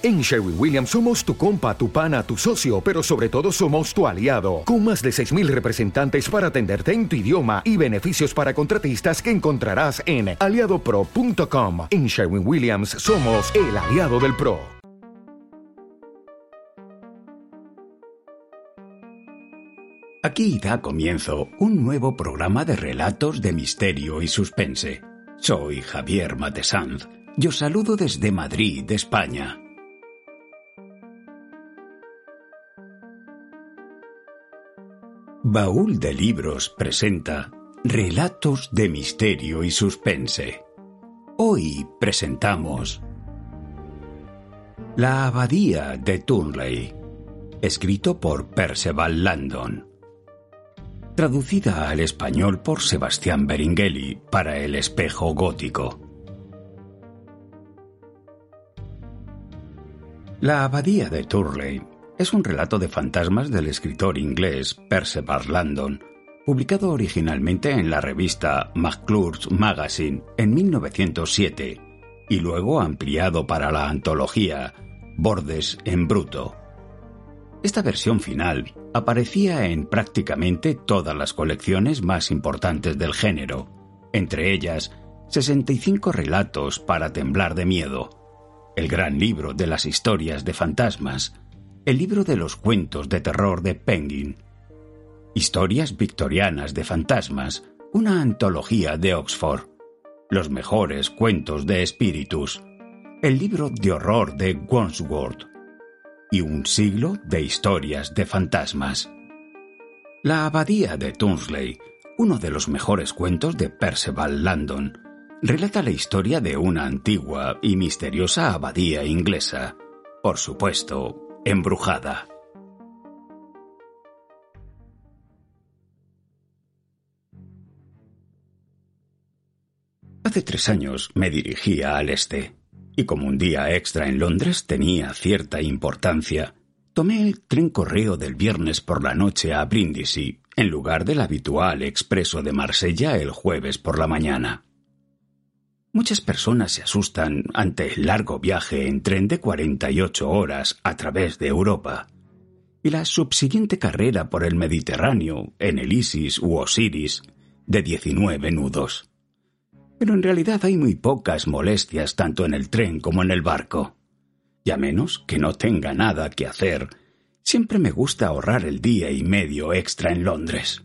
En Sherwin Williams somos tu compa, tu pana, tu socio, pero sobre todo somos tu aliado, con más de 6.000 representantes para atenderte en tu idioma y beneficios para contratistas que encontrarás en aliadopro.com. En Sherwin Williams somos el aliado del PRO. Aquí da comienzo un nuevo programa de relatos de misterio y suspense. Soy Javier Matesanz. Yo saludo desde Madrid, España. Baúl de Libros presenta Relatos de Misterio y Suspense. Hoy presentamos La Abadía de Turnley, escrito por Perceval Landon. Traducida al español por Sebastián Beringeli para el espejo gótico. La Abadía de Turley es un relato de fantasmas del escritor inglés Perceval Landon, publicado originalmente en la revista McClure's Magazine en 1907 y luego ampliado para la antología Bordes en Bruto. Esta versión final aparecía en prácticamente todas las colecciones más importantes del género, entre ellas 65 relatos para temblar de miedo, el gran libro de las historias de fantasmas, el libro de los cuentos de terror de Penguin, Historias victorianas de fantasmas, una antología de Oxford, los mejores cuentos de espíritus, el libro de horror de Wandsworth y un siglo de historias de fantasmas. La abadía de Tunsley, uno de los mejores cuentos de Perceval Landon, relata la historia de una antigua y misteriosa abadía inglesa, por supuesto, embrujada. Hace tres años me dirigía al este, y como un día extra en Londres tenía cierta importancia, tomé el tren correo del viernes por la noche a Brindisi, en lugar del habitual expreso de Marsella el jueves por la mañana. Muchas personas se asustan ante el largo viaje en tren de 48 horas a través de Europa y la subsiguiente carrera por el Mediterráneo en el Isis u Osiris de 19 nudos. Pero en realidad hay muy pocas molestias tanto en el tren como en el barco. Y a menos que no tenga nada que hacer, siempre me gusta ahorrar el día y medio extra en Londres.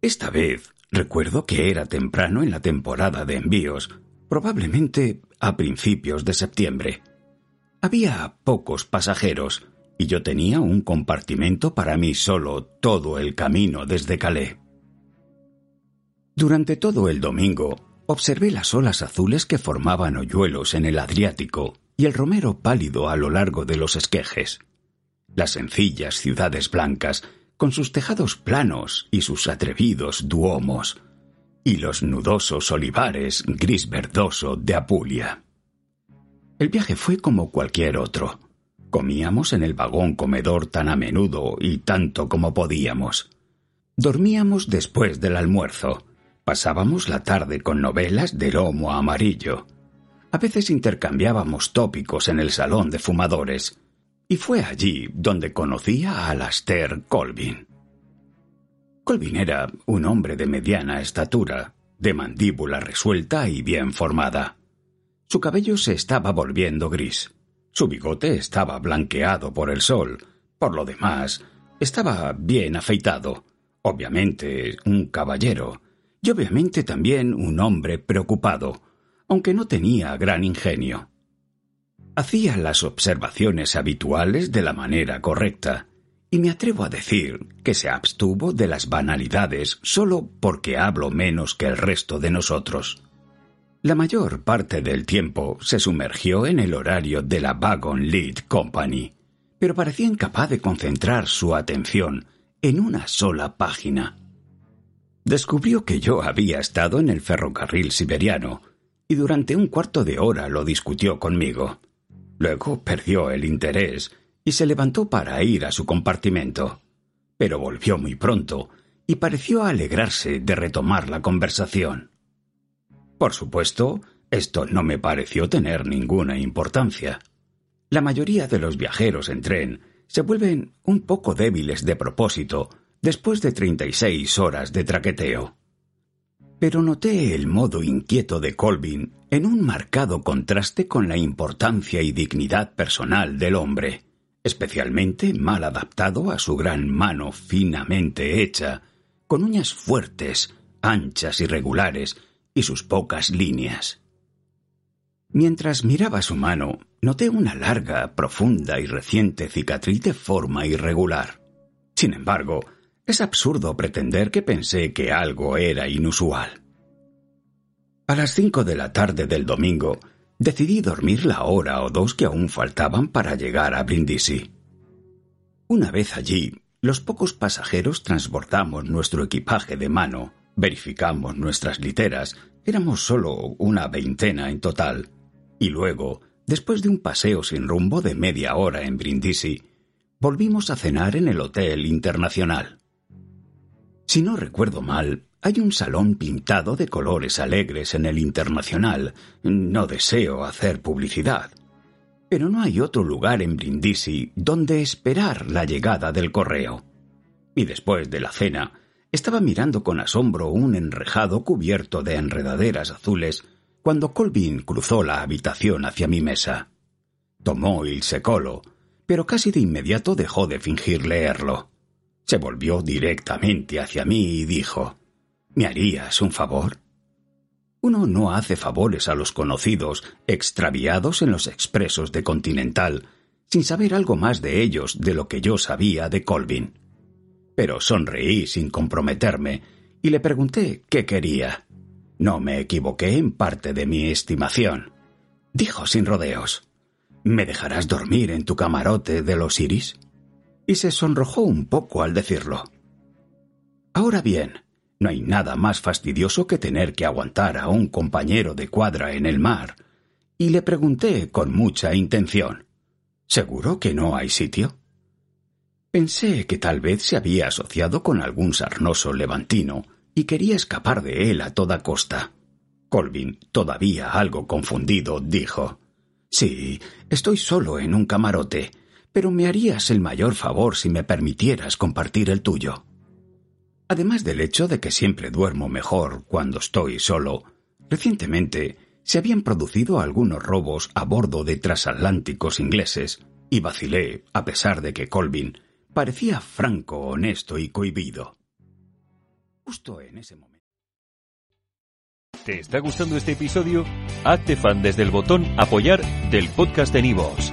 Esta vez Recuerdo que era temprano en la temporada de envíos, probablemente a principios de septiembre. Había pocos pasajeros y yo tenía un compartimento para mí solo todo el camino desde Calais. Durante todo el domingo observé las olas azules que formaban hoyuelos en el Adriático y el romero pálido a lo largo de los esquejes. Las sencillas ciudades blancas con sus tejados planos y sus atrevidos duomos, y los nudosos olivares gris verdoso de Apulia. El viaje fue como cualquier otro. Comíamos en el vagón comedor tan a menudo y tanto como podíamos. Dormíamos después del almuerzo. Pasábamos la tarde con novelas de lomo amarillo. A veces intercambiábamos tópicos en el salón de fumadores y fue allí donde conocí a Alastair Colvin. Colvin era un hombre de mediana estatura, de mandíbula resuelta y bien formada. Su cabello se estaba volviendo gris. Su bigote estaba blanqueado por el sol. Por lo demás, estaba bien afeitado. Obviamente un caballero. Y obviamente también un hombre preocupado, aunque no tenía gran ingenio. Hacía las observaciones habituales de la manera correcta, y me atrevo a decir que se abstuvo de las banalidades solo porque hablo menos que el resto de nosotros. La mayor parte del tiempo se sumergió en el horario de la Wagon Lead Company, pero parecía incapaz de concentrar su atención en una sola página. Descubrió que yo había estado en el ferrocarril siberiano y durante un cuarto de hora lo discutió conmigo. Luego perdió el interés y se levantó para ir a su compartimento. Pero volvió muy pronto y pareció alegrarse de retomar la conversación. Por supuesto, esto no me pareció tener ninguna importancia. La mayoría de los viajeros en tren se vuelven un poco débiles de propósito después de 36 horas de traqueteo. Pero noté el modo inquieto de Colvin en un marcado contraste con la importancia y dignidad personal del hombre, especialmente mal adaptado a su gran mano finamente hecha, con uñas fuertes, anchas y regulares, y sus pocas líneas. Mientras miraba su mano, noté una larga, profunda y reciente cicatriz de forma irregular. Sin embargo, es absurdo pretender que pensé que algo era inusual. A las cinco de la tarde del domingo, decidí dormir la hora o dos que aún faltaban para llegar a Brindisi. Una vez allí, los pocos pasajeros transbordamos nuestro equipaje de mano, verificamos nuestras literas, éramos solo una veintena en total, y luego, después de un paseo sin rumbo de media hora en Brindisi, volvimos a cenar en el Hotel Internacional. Si no recuerdo mal, hay un salón pintado de colores alegres en el Internacional. No deseo hacer publicidad. Pero no hay otro lugar en Brindisi donde esperar la llegada del correo. Y después de la cena, estaba mirando con asombro un enrejado cubierto de enredaderas azules cuando Colvin cruzó la habitación hacia mi mesa. Tomó el secolo, pero casi de inmediato dejó de fingir leerlo. Se volvió directamente hacia mí y dijo ¿Me harías un favor? Uno no hace favores a los conocidos extraviados en los expresos de Continental sin saber algo más de ellos de lo que yo sabía de Colvin. Pero sonreí sin comprometerme y le pregunté qué quería. No me equivoqué en parte de mi estimación. Dijo sin rodeos. ¿Me dejarás dormir en tu camarote de los iris? Y se sonrojó un poco al decirlo. Ahora bien, no hay nada más fastidioso que tener que aguantar a un compañero de cuadra en el mar. Y le pregunté con mucha intención. ¿Seguro que no hay sitio? Pensé que tal vez se había asociado con algún sarnoso levantino y quería escapar de él a toda costa. Colvin, todavía algo confundido, dijo Sí, estoy solo en un camarote, pero me harías el mayor favor si me permitieras compartir el tuyo. Además del hecho de que siempre duermo mejor cuando estoy solo, recientemente se habían producido algunos robos a bordo de transatlánticos ingleses, y vacilé, a pesar de que Colvin parecía franco, honesto y cohibido justo en ese momento. ¿Te está gustando este episodio? Hazte fan desde el botón Apoyar del podcast de Nivos.